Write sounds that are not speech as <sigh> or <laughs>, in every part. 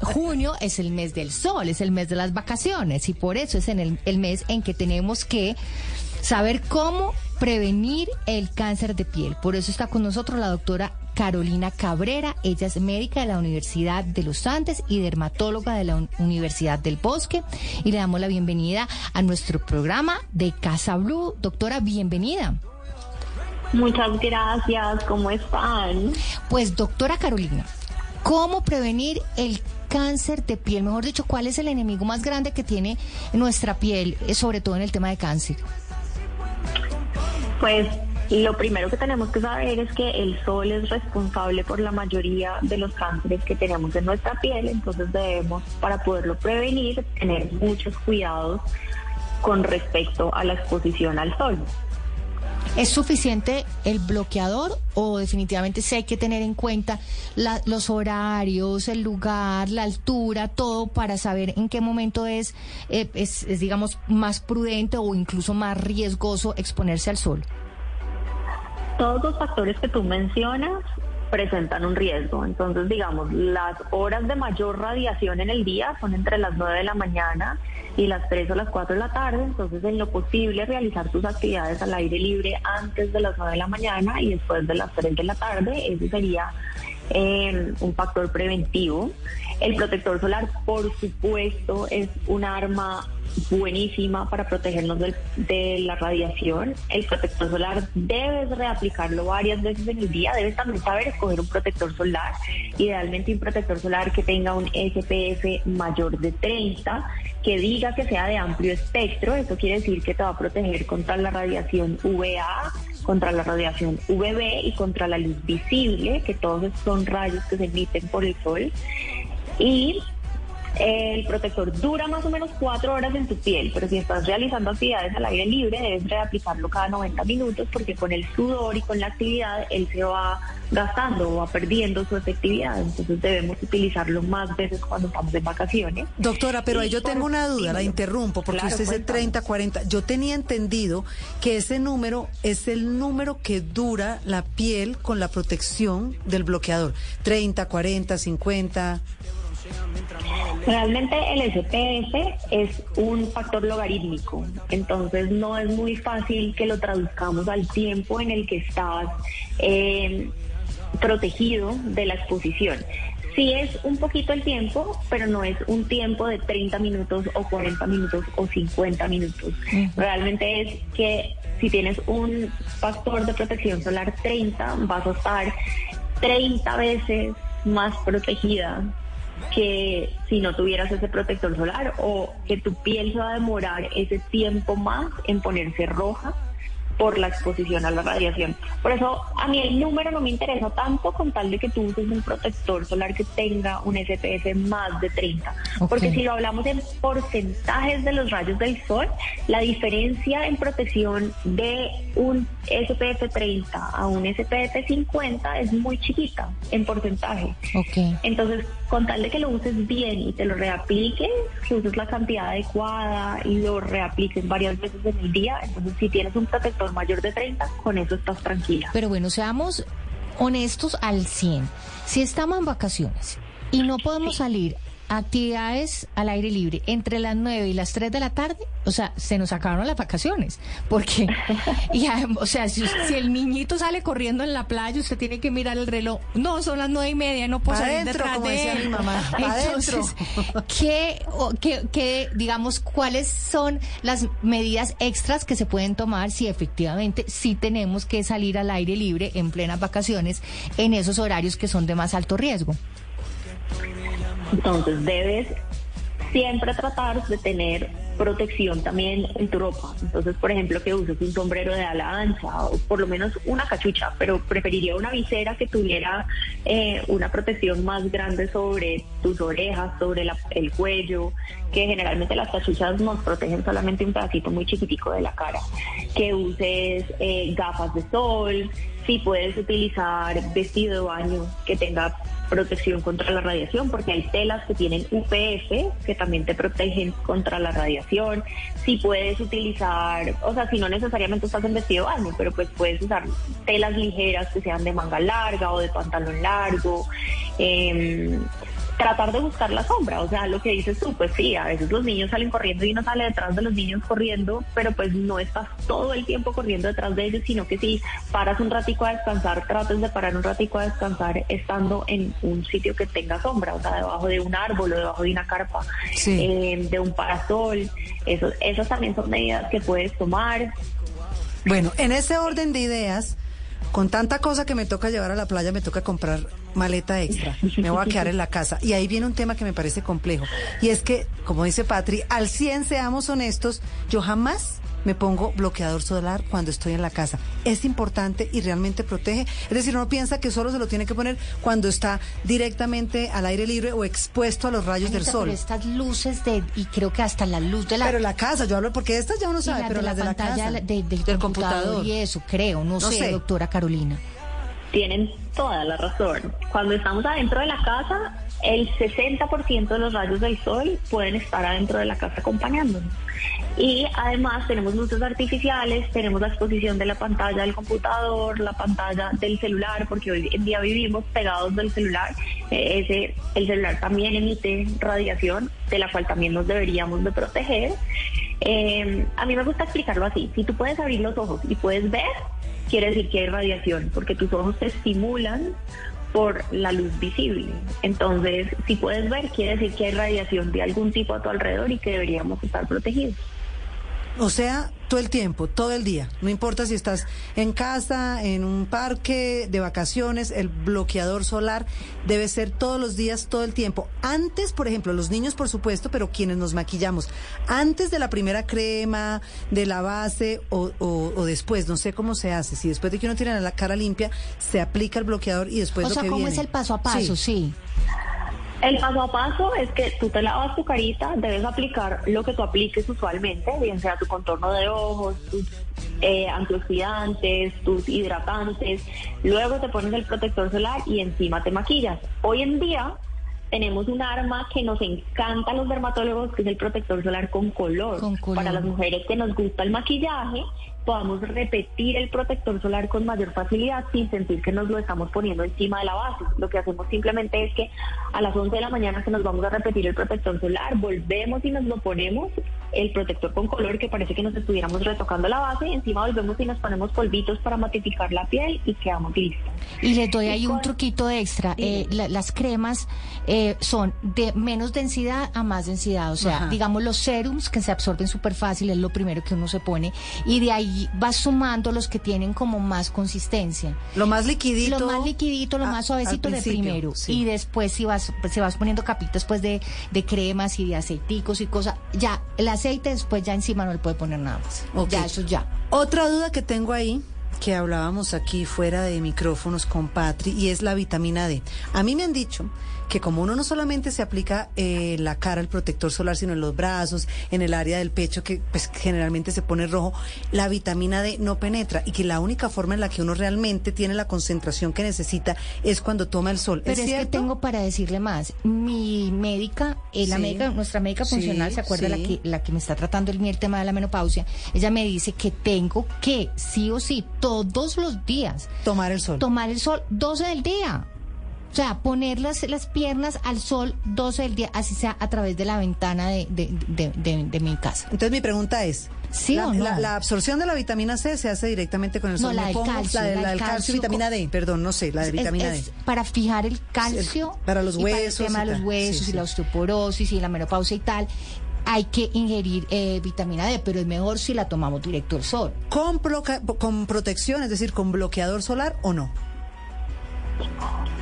junio es el mes del sol, es el mes de las vacaciones y por eso es en el, el mes en que tenemos que saber cómo prevenir el cáncer de piel. Por eso está con nosotros la doctora Carolina Cabrera. Ella es médica de la Universidad de los Andes y dermatóloga de la Universidad del Bosque. Y le damos la bienvenida a nuestro programa de Casa Blue. Doctora, bienvenida. Muchas gracias, ¿cómo están? Pues doctora Carolina, ¿cómo prevenir el cáncer de piel? Mejor dicho, ¿cuál es el enemigo más grande que tiene nuestra piel, eh, sobre todo en el tema de cáncer? Pues lo primero que tenemos que saber es que el sol es responsable por la mayoría de los cánceres que tenemos en nuestra piel, entonces debemos, para poderlo prevenir, tener muchos cuidados con respecto a la exposición al sol. ¿Es suficiente el bloqueador o definitivamente sí hay que tener en cuenta los horarios, el lugar, la altura, todo para saber en qué momento es, eh, es, digamos, más prudente o incluso más riesgoso exponerse al sol? Todos los factores que tú mencionas presentan un riesgo. Entonces, digamos, las horas de mayor radiación en el día son entre las 9 de la mañana y las 3 o las 4 de la tarde. Entonces, en lo posible, realizar tus actividades al aire libre antes de las 9 de la mañana y después de las 3 de la tarde. Ese sería eh, un factor preventivo. El protector solar, por supuesto, es un arma buenísima para protegernos de la radiación. El protector solar debes reaplicarlo varias veces en el día. Debes también saber escoger un protector solar. Idealmente un protector solar que tenga un SPF mayor de 30, que diga que sea de amplio espectro. Eso quiere decir que te va a proteger contra la radiación UVA, contra la radiación UVB y contra la luz visible, que todos son rayos que se emiten por el sol. Y el protector dura más o menos cuatro horas en tu piel, pero si estás realizando actividades al aire libre, debes reaplicarlo cada 90 minutos porque con el sudor y con la actividad él se va gastando o va perdiendo su efectividad. Entonces debemos utilizarlo más veces cuando estamos en vacaciones. Doctora, pero ahí yo tengo una duda, la interrumpo, porque usted dice 30, 40. Yo tenía entendido que ese número es el número que dura la piel con la protección del bloqueador. 30, 40, 50. Realmente el SPF es un factor logarítmico, entonces no es muy fácil que lo traduzcamos al tiempo en el que estás eh, protegido de la exposición. Sí es un poquito el tiempo, pero no es un tiempo de 30 minutos o 40 minutos o 50 minutos. Realmente es que si tienes un factor de protección solar 30, vas a estar 30 veces más protegida que si no tuvieras ese protector solar o que tu piel se va a demorar ese tiempo más en ponerse roja por la exposición a la radiación. Por eso a mí el número no me interesa tanto con tal de que tú uses un protector solar que tenga un SPF más de 30. Porque si lo hablamos en porcentajes de los rayos del sol, la diferencia en protección de un SPF 30 a un SPF 50 es muy chiquita en porcentaje. Entonces, con tal de que lo uses bien y te lo reapliques, que uses la cantidad adecuada y lo reapliques varias veces en el día, entonces si tienes un protector mayor de 30, con eso estás tranquila. Pero bueno, seamos honestos al 100. Si estamos en vacaciones y no podemos salir actividades al aire libre entre las 9 y las 3 de la tarde, o sea, se nos acabaron las vacaciones. Porque, y, o sea, si, el niñito sale corriendo en la playa, usted tiene que mirar el reloj. No, son las nueve y media, no puedo salir detrás de él. Mi mamá. Entonces, ¿qué, qué, digamos, cuáles son las medidas extras que se pueden tomar si efectivamente sí tenemos que salir al aire libre en plenas vacaciones en esos horarios que son de más alto riesgo? Entonces debes siempre tratar de tener protección también en tu ropa. Entonces, por ejemplo, que uses un sombrero de ala ancha o por lo menos una cachucha, pero preferiría una visera que tuviera eh, una protección más grande sobre tus orejas, sobre el cuello, que generalmente las cachuchas nos protegen solamente un pedacito muy chiquitico de la cara. Que uses eh, gafas de sol, si puedes utilizar vestido de baño que tenga protección contra la radiación, porque hay telas que tienen UPF que también te protegen contra la radiación. Si puedes utilizar, o sea, si no necesariamente estás en vestido de baño, pero pues puedes usar telas ligeras que sean de manga larga o de pantalón largo. Em, tratar de buscar la sombra, o sea, lo que dices tú, pues sí, a veces los niños salen corriendo y uno sale detrás de los niños corriendo, pero pues no estás todo el tiempo corriendo detrás de ellos, sino que si paras un ratico a descansar, trates de parar un ratico a descansar estando en un sitio que tenga sombra, o sea, debajo de un árbol o debajo de una carpa, eh, de un parasol, eso, esas también son medidas que puedes tomar. Bueno, en ese orden de ideas, con tanta cosa que me toca llevar a la playa, me toca comprar maleta extra. Me voy a quedar en la casa. Y ahí viene un tema que me parece complejo. Y es que, como dice Patri, al 100 seamos honestos, yo jamás me pongo bloqueador solar cuando estoy en la casa. Es importante y realmente protege. Es decir, uno piensa que solo se lo tiene que poner cuando está directamente al aire libre o expuesto a los rayos del sol. Pero estas luces de, y creo que hasta la luz de la... Pero la casa, yo hablo porque estas ya uno sabe, pero las de la, pantalla del computador, y eso, creo, no, sé, doctora Carolina. Tienen toda la razón. Cuando estamos adentro de la casa, el 60% de los rayos del sol pueden estar adentro de la casa acompañándonos. Y además tenemos luces artificiales, tenemos la exposición de la pantalla del computador, la pantalla del celular, porque hoy en día vivimos pegados del celular. Eh, ese, el celular también emite radiación, de la cual también nos deberíamos de proteger. Eh, a mí me gusta explicarlo así. Si tú puedes abrir los ojos y puedes ver, quiere decir que hay radiación, porque tus ojos te estimulan por la luz visible. Entonces, si puedes ver, quiere decir que hay radiación de algún tipo a tu alrededor y que deberíamos estar protegidos. O sea, todo el tiempo, todo el día. No importa si estás en casa, en un parque, de vacaciones, el bloqueador solar debe ser todos los días, todo el tiempo. Antes, por ejemplo, los niños, por supuesto, pero quienes nos maquillamos, antes de la primera crema, de la base o, o, después, no sé cómo se hace. Si después de que uno tiene la cara limpia, se aplica el bloqueador y después o sea, ¿cómo es el paso a paso? sí. El paso a paso es que tú te lavas tu carita, debes aplicar lo que tú apliques usualmente, bien sea tu contorno de ojos, tus eh, antioxidantes, tus hidratantes, luego te pones el protector solar y encima te maquillas. Hoy en día tenemos un arma que nos encanta a los dermatólogos, que es el protector solar con color. con color. Para las mujeres que nos gusta el maquillaje, podamos repetir el protector solar con mayor facilidad sin sentir que nos lo estamos poniendo encima de la base. Lo que hacemos simplemente es que a las 11 de la mañana que nos vamos a repetir el protector solar, volvemos y nos lo ponemos el protector con color que parece que nos estuviéramos retocando la base, encima volvemos y nos ponemos polvitos para matificar la piel y quedamos listos. Y les doy ahí un truquito extra, eh, las cremas eh, son de menos densidad a más densidad, o sea, digamos los serums que se absorben súper fácil es lo primero que uno se pone y de ahí vas sumando los que tienen como más consistencia. Lo más liquidito. Lo más liquidito, lo más suavecito de primero y después si vas, si vas poniendo capitas pues de, de cremas y de aceiticos y cosas, ya el aceite después ya encima no le puede poner nada más. Ya, eso ya. Otra duda que tengo ahí que hablábamos aquí fuera de micrófonos con Patri y es la vitamina D. A mí me han dicho que como uno no solamente se aplica eh, la cara, el protector solar, sino en los brazos, en el área del pecho, que pues generalmente se pone rojo, la vitamina D no penetra y que la única forma en la que uno realmente tiene la concentración que necesita es cuando toma el sol. Pero es, que tengo para decirle más. Mi médica, eh, la médica, nuestra médica funcional, ¿se acuerda la que la que me está tratando el, el tema de la menopausia? Ella me dice que tengo que sí o sí todos los días tomar el sol. Tomar el sol 12 del día. O sea, poner las, piernas al sol 12 del día, así sea a través de la ventana de, de, mi casa. Entonces mi pregunta es, ¿Sí la, o no? la, absorción de la vitamina C se hace directamente con el sol. No, la del calcio. La, del calcio, y vitamina D, perdón, no sé, la de vitamina D. Para fijar el calcio. para los huesos. Para el tema de los huesos y la osteoporosis y la menopausia y tal hay que ingerir eh, vitamina D, pero es mejor si la tomamos directo al sol. ¿Con, ¿Con protección, es decir, con bloqueador solar o no?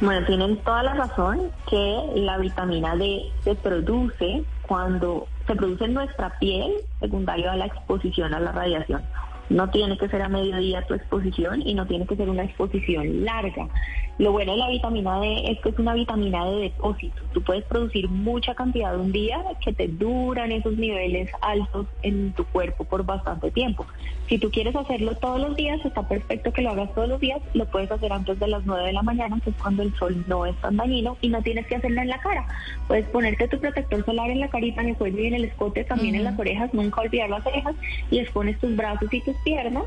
Bueno, tienen toda la razón que la vitamina D se produce cuando se produce en nuestra piel secundario a la exposición a la radiación. No tiene que ser a mediodía tu exposición y no tiene que ser una exposición larga. Lo bueno de la vitamina D es que es una vitamina de depósito. Tú puedes producir mucha cantidad de un día que te duran esos niveles altos en tu cuerpo por bastante tiempo. Si tú quieres hacerlo todos los días, está perfecto que lo hagas todos los días. Lo puedes hacer antes de las 9 de la mañana, que es cuando el sol no es tan dañino y no tienes que hacerlo en la cara. Puedes ponerte tu protector solar en la carita, en el cuello y en el escote, también en las orejas, nunca olvidar las orejas y expones tus brazos y tus piernas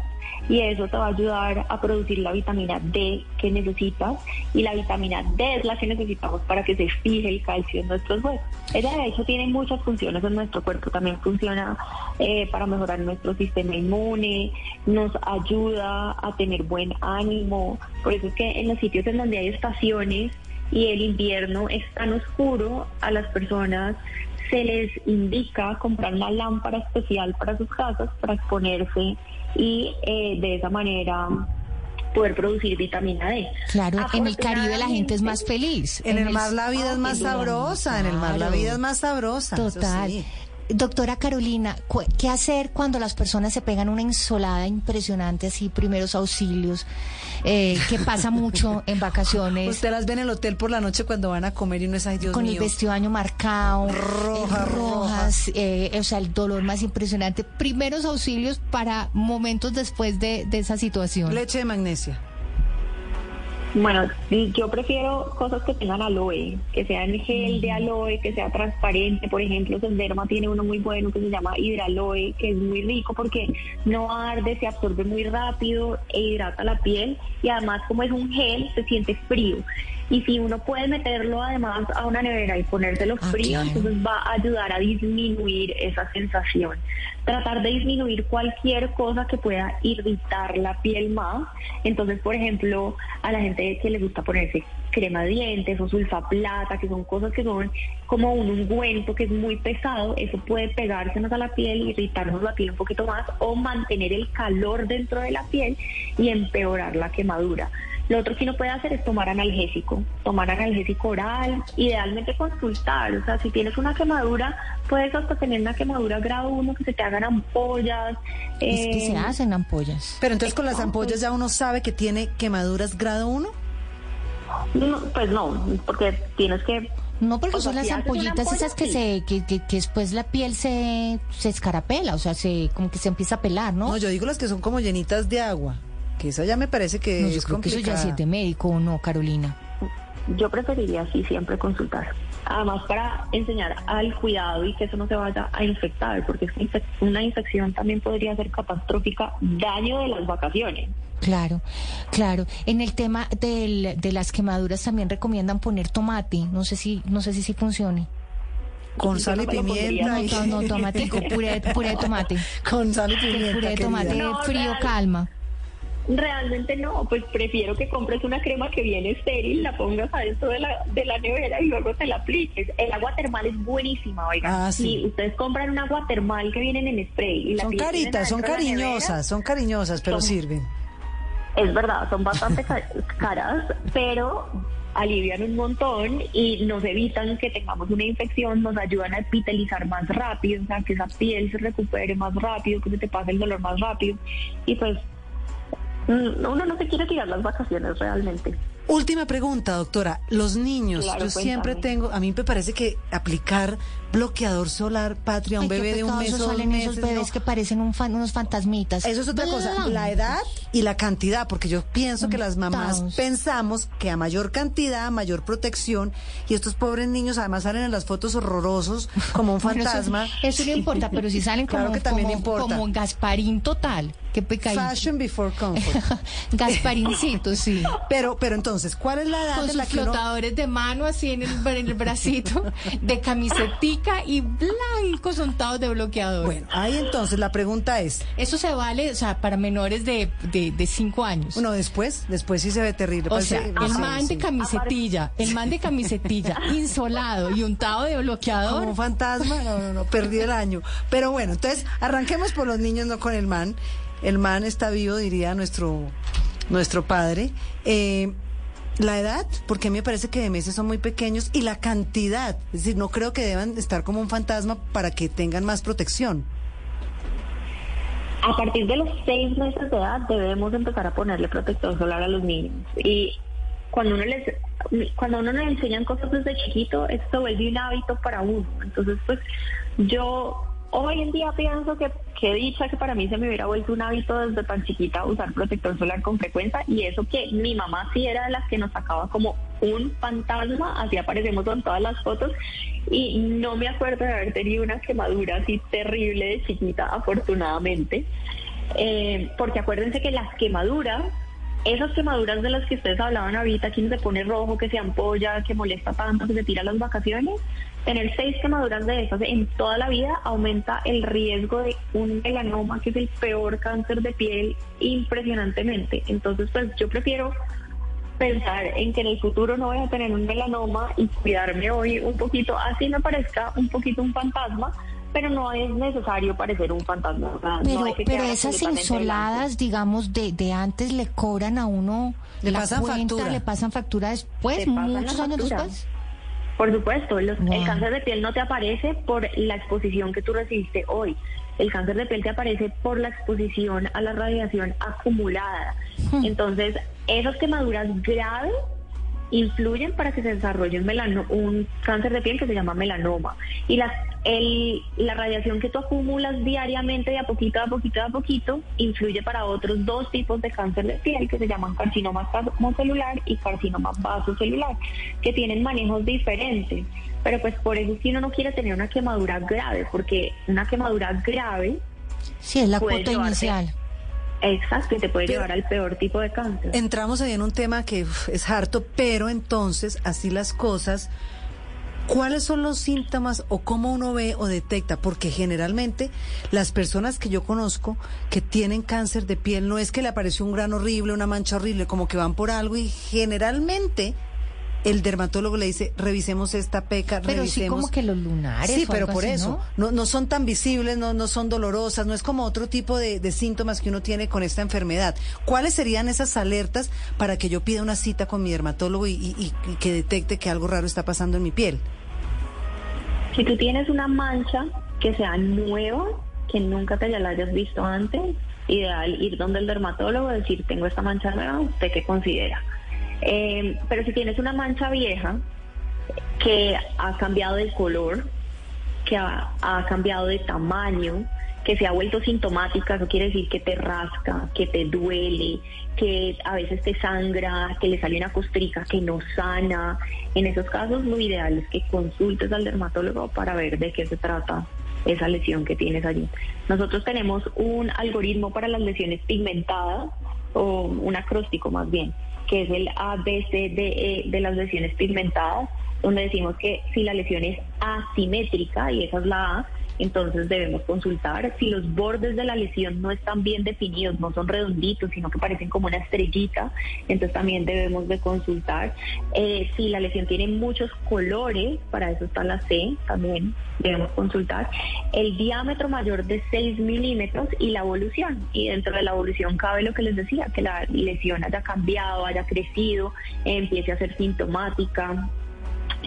y eso te va a ayudar a producir la vitamina D que necesitas y la vitamina D es la que necesitamos para que se fije el calcio en nuestros huesos. Ella de hecho tiene muchas funciones en nuestro cuerpo, también funciona eh, para mejorar nuestro sistema inmune, nos ayuda a tener buen ánimo, por eso es que en los sitios en donde hay estaciones y el invierno es tan oscuro, a las personas se les indica comprar una lámpara especial para sus casas para exponerse y eh, de esa manera poder producir vitamina D. Claro, en el Caribe la gente es más feliz. En, el, mar la vida es más sabrosa, en el mar la vida es más sabrosa. Total. Doctora Carolina, ¿qué hacer cuando las personas se pegan una insolada impresionante, así, primeros auxilios? Eh, ¿Qué pasa mucho <laughs> en vacaciones? Usted las ve en el hotel por la noche cuando van a comer y no es, ay Dios Con mío. el vestido año marcado. Rojas, rojas. Eh, o sea, el dolor más impresionante. Primeros auxilios para momentos después de, de esa situación. Leche de magnesia. Bueno, yo prefiero cosas que tengan aloe, que sean gel de aloe, que sea transparente. Por ejemplo, Senderma tiene uno muy bueno que se llama hidraloe, que es muy rico porque no arde, se absorbe muy rápido e hidrata la piel. Y además, como es un gel, se siente frío. Y si uno puede meterlo además a una nevera y ponérselo Ah, frío, claro. entonces va a ayudar a disminuir esa sensación. Tratar de disminuir cualquier cosa que pueda irritar la piel más. Entonces, por ejemplo, a la gente que le gusta ponerse crema de dientes o sulfaplata, que son cosas que son como un ungüento que es muy pesado, eso puede pegársenos a la piel, irritarnos la piel un poquito más o mantener el calor dentro de la piel y empeorar la quemadura. Lo otro que uno puede hacer es tomar analgésico, tomar analgésico oral, idealmente consultar, o sea, si tienes una quemadura, puedes hasta tener una quemadura grado 1 que se te hagan ampollas. Es que eh, se hacen ampollas. Pero entonces con las ampollas ya uno sabe que tiene quemaduras grado 1. no, pues no, porque tienes que No, porque O sea, son las si ampollitas esas que se que, que, que después la piel se, se escarapela, o sea, se como que se empieza a pelar, ¿no? No, yo digo las que son como llenitas de agua. Que esa ya me parece que No, yo es creo que eso ya complicada. sí es de médico o no, Carolina. Yo preferiría así siempre consultar. Además para enseñar al cuidado y que eso no se vaya a infectar, porque es que infec- una infección también podría ser catastrófica, daño de las vacaciones. Claro, claro. En el tema del, de las quemaduras también recomiendan poner tomate. No sé si no sé si sí funcione. Con sal y pimienta. No, no, tomatico, puré, puré de tomate. <laughs> Con sal y pimienta. Puré de tomate querida. Frío calma. Realmente no, pues prefiero que compres una crema que viene estéril, la pongas adentro de la, de la nevera y luego te la apliques. El agua termal es buenísima, oiga. Ah, sí. Si ustedes compran un agua termal que vienen en spray y la Son caritas, son nevera, cariñosas, son cariñosas, pero Son- sirven. Es verdad, son bastante ca- caras, pero alivian un montón y nos evitan que tengamos una infección, nos ayudan a epitelizar más rápido, o sea, que esa piel se recupere más rápido, que se te pase el dolor más rápido. Y pues uno no se quiere tirar las vacaciones realmente. Última pregunta, doctora. Los niños, Claro, yo siempre cuéntame. tengo, a mí me parece que aplicar bloqueador solar, patria, un bebé de un mes salen esos bebés no. que parecen un fan- unos fantasmitas. Eso es otra cosa, la edad y la cantidad, porque yo pienso que las mamás pensamos que a mayor cantidad, mayor protección, y estos pobres niños además salen en las fotos horrorosos como un <laughs> Bueno, eso- fantasma. Eso, no importa, pero si salen <laughs> como, Claro que también como, importa. como Gasparín total. Qué pecadito. Fashion before comfort. <laughs> Gasparincito, sí. Pero, pero entonces, ¿cuál es la edad Con en sus la que uno... flotadores de mano así en el, en el bracito, de y blancos untados de bloqueador. Bueno, ahí entonces la pregunta es, Eso se vale, o sea, para menores de, de, de cinco años. bueno, después, después sí se ve terrible. o parece- sea, el man de camisetilla, <laughs> el man de camisetilla, insolado y untado de Como bloqueador. un fantasma, no, no, no, perdí el año. Pero bueno, entonces arranquemos por los niños, no con el man. El man está vivo, diría nuestro, nuestro padre. Eh, la edad, porque a mí me parece que de meses son muy pequeños, y la cantidad. Es decir, no creo que deban estar como un fantasma para que tengan más protección. A partir de los seis meses de edad debemos empezar a ponerle protector solar a los niños. Y cuando uno les cuando uno le enseñan cosas desde chiquito, esto vuelve un hábito para uno. Entonces, pues yo hoy en día pienso que qué dicha que para mí se me hubiera vuelto un hábito desde tan chiquita usar protector solar con frecuencia y eso que mi mamá sí era de las que nos sacaba como un fantasma, así aparecemos en todas las fotos y no me acuerdo de haber tenido una quemadura así terrible de chiquita, afortunadamente, Eh, porque acuérdense que las quemaduras esas quemaduras de las que ustedes hablaban ahorita, quien se pone rojo, que se ampolla, que molesta tanto, que se tira las vacaciones, tener seis quemaduras de esas en toda la vida aumenta el riesgo de un melanoma, que es el peor cáncer de piel, impresionantemente. Entonces, pues yo prefiero pensar en que en el futuro no voy a tener un melanoma y cuidarme hoy un poquito, así me parezca un poquito un fantasma, pero no es necesario parecer un fantasma. pero, esas insoladas, digamos, de, de antes le cobran a uno le pasan factura. le pasan factura después, muchos años después. Por supuesto, el cáncer de piel no te aparece por la exposición que tú recibiste hoy. El cáncer de piel te aparece por la exposición a la radiación acumulada. Hmm. Entonces, esas quemaduras graves influyen para que se desarrolle un, un cáncer de piel que se llama melanoma. Y las, el, la radiación que tú acumulas diariamente de a poquito a poquito a poquito influye para otros dos tipos de cáncer de piel que se llaman carcinoma celular y carcinoma vasocelular, que tienen manejos diferentes. Pero pues por eso si uno no quiere tener una quemadura grave, porque una quemadura grave... Sí, es la cuota inicial. Exacto, y te puede llevar al peor tipo de cáncer. Entramos ahí en un tema que es harto, pero entonces, así las cosas, ¿cuáles son los síntomas o cómo uno ve o detecta? Porque generalmente las personas que yo conozco que tienen cáncer de piel no es que le apareció un gran horrible, una mancha horrible, como que van por algo y generalmente el dermatólogo le dice, revisemos esta peca, pero revisemos. sí como que los lunares. Sí, pero por eso. ¿no? ¿no? son tan visibles, no, no son dolorosas, no es como otro tipo de, síntomas que uno tiene con esta enfermedad. ¿Cuáles serían esas alertas para que yo pida una cita con mi dermatólogo y, que detecte que algo raro está pasando en mi piel? Si tú tienes una mancha que sea nueva, que nunca te la hayas visto antes, ideal ir donde el dermatólogo, decir, tengo esta mancha nueva, ¿usted qué considera? Eh, pero si tienes una mancha vieja que ha cambiado de color, que ha, cambiado de tamaño, que se ha vuelto sintomática, eso quiere decir que te rasca, que te duele, que a veces te sangra, que le sale una costrica que no sana. En esos casos lo ideal es que consultes al dermatólogo para ver de qué se trata esa lesión que tienes allí. Nosotros tenemos un algoritmo para las lesiones pigmentadas, o un acróstico más bien, que es el ABCDE de las lesiones pigmentadas, donde decimos que si la lesión es asimétrica, y esa es la A, entonces debemos consultar. Si los bordes de la lesión no están bien definidos, no son redonditos, sino que parecen como una estrellita, entonces también debemos de consultar. Eh, si la lesión tiene muchos colores, para eso está la C, también debemos consultar. El diámetro mayor de 6 milímetros y la evolución. Y dentro de la evolución cabe lo que les decía, que la lesión haya cambiado, haya crecido, empiece a ser sintomática,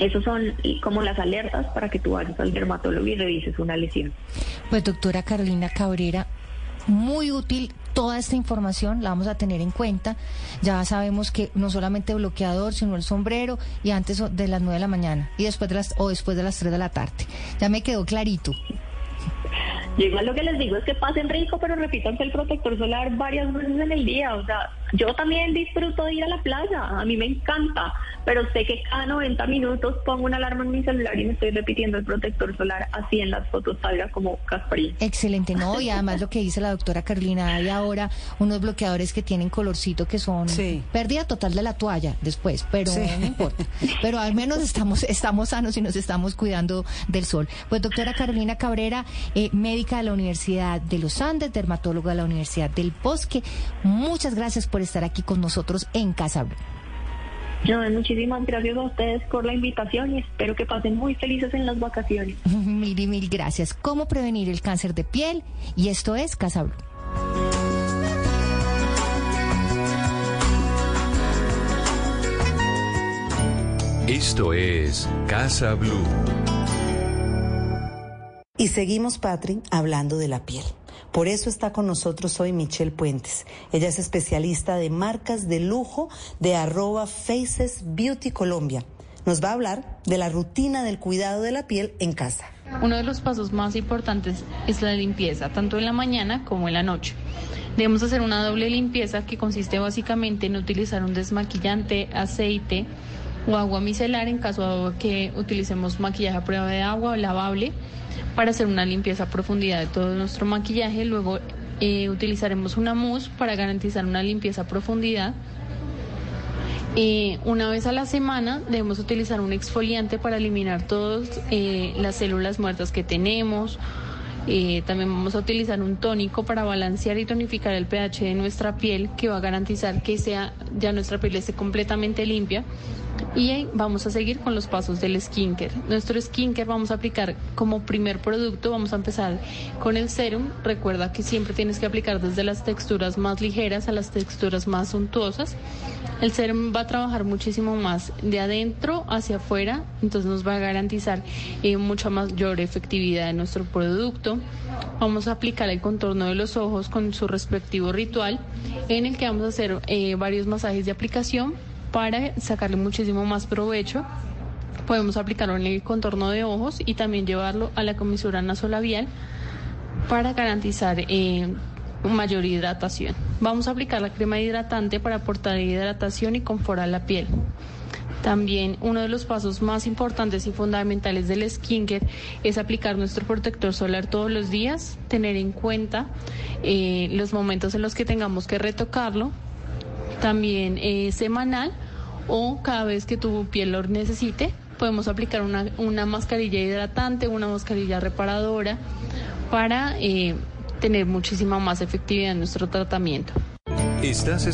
esos son como las alertas para que tú vayas al dermatólogo y revises una lesión. Pues doctora Carolina Cabrera, muy útil toda esta información, la vamos a tener en cuenta. Ya sabemos que no solamente bloqueador, sino el sombrero y antes de las 9 de la mañana y después de las o después de las 3 de la tarde. Ya me quedó clarito. Yo igual lo que les digo es que pasen rico, pero repitan el protector solar varias veces en el día. O sea, yo también disfruto de ir a la playa, a mí me encanta, pero sé que cada 90 minutos pongo una alarma en mi celular y me estoy repitiendo el protector solar así en las fotos salga como Casparín. Excelente, ¿no? Y además lo que dice la doctora Carolina, hay ahora unos bloqueadores que tienen colorcito que son pérdida total de la toalla después, pero no importa. Pero al menos estamos, estamos sanos y nos estamos cuidando del sol. Pues doctora Carolina Cabrera, eh, médica de la Universidad de los Andes, dermatóloga de la Universidad del Bosque, muchas gracias por estar aquí con nosotros en Casa Blue. muchísimas gracias a ustedes por la invitación y espero que pasen muy felices en las vacaciones. <laughs> mil y mil gracias. ¿Cómo prevenir el cáncer de piel? Y esto es Casa Blue. Esto es Casa Blue. Y seguimos, Patri, hablando de la piel. Por eso está con nosotros hoy Michelle Puentes. Ella es especialista de marcas de lujo de arroba Faces Beauty Colombia. Nos va a hablar de la rutina del cuidado de la piel en casa. Uno de los pasos más importantes es la limpieza, tanto en la mañana como en la noche. Debemos hacer una doble limpieza que consiste básicamente en utilizar un desmaquillante, aceite o agua micelar en caso de que utilicemos maquillaje a prueba de agua o lavable para hacer una limpieza profundidad de todo nuestro maquillaje. Luego eh, utilizaremos una mousse para garantizar una limpieza profundidad Eh, una vez a la semana debemos utilizar un exfoliante para eliminar todas eh, las células muertas que tenemos. Eh, también vamos a utilizar un tónico para balancear y tonificar el pH de nuestra piel que va a garantizar que sea ya nuestra piel esté completamente limpia y vamos a seguir con los pasos del skincare. Nuestro skincare vamos a aplicar como primer producto, vamos a empezar con el serum. Recuerda que siempre tienes que aplicar desde las texturas más ligeras a las texturas más suntuosas. El serum va a trabajar muchísimo más de adentro hacia afuera, entonces nos va a garantizar eh, mucha mayor efectividad de nuestro producto. Vamos a aplicar el contorno de los ojos con su respectivo ritual, en el que vamos a hacer eh, varios masajes de aplicación para sacarle muchísimo más provecho. Podemos aplicarlo en el contorno de ojos y también llevarlo a la comisura nasolabial para garantizar eh, mayor hidratación. Vamos a aplicar la crema hidratante para aportar hidratación y confort a la piel. También uno de los pasos más importantes y fundamentales del skincare es aplicar nuestro protector solar todos los días, tener en cuenta eh, los momentos en los que tengamos que retocarlo, también eh, semanal o cada vez que tu piel lo necesite. Podemos aplicar una, una mascarilla hidratante, una mascarilla reparadora para eh, tener muchísima más efectividad en nuestro tratamiento. Estás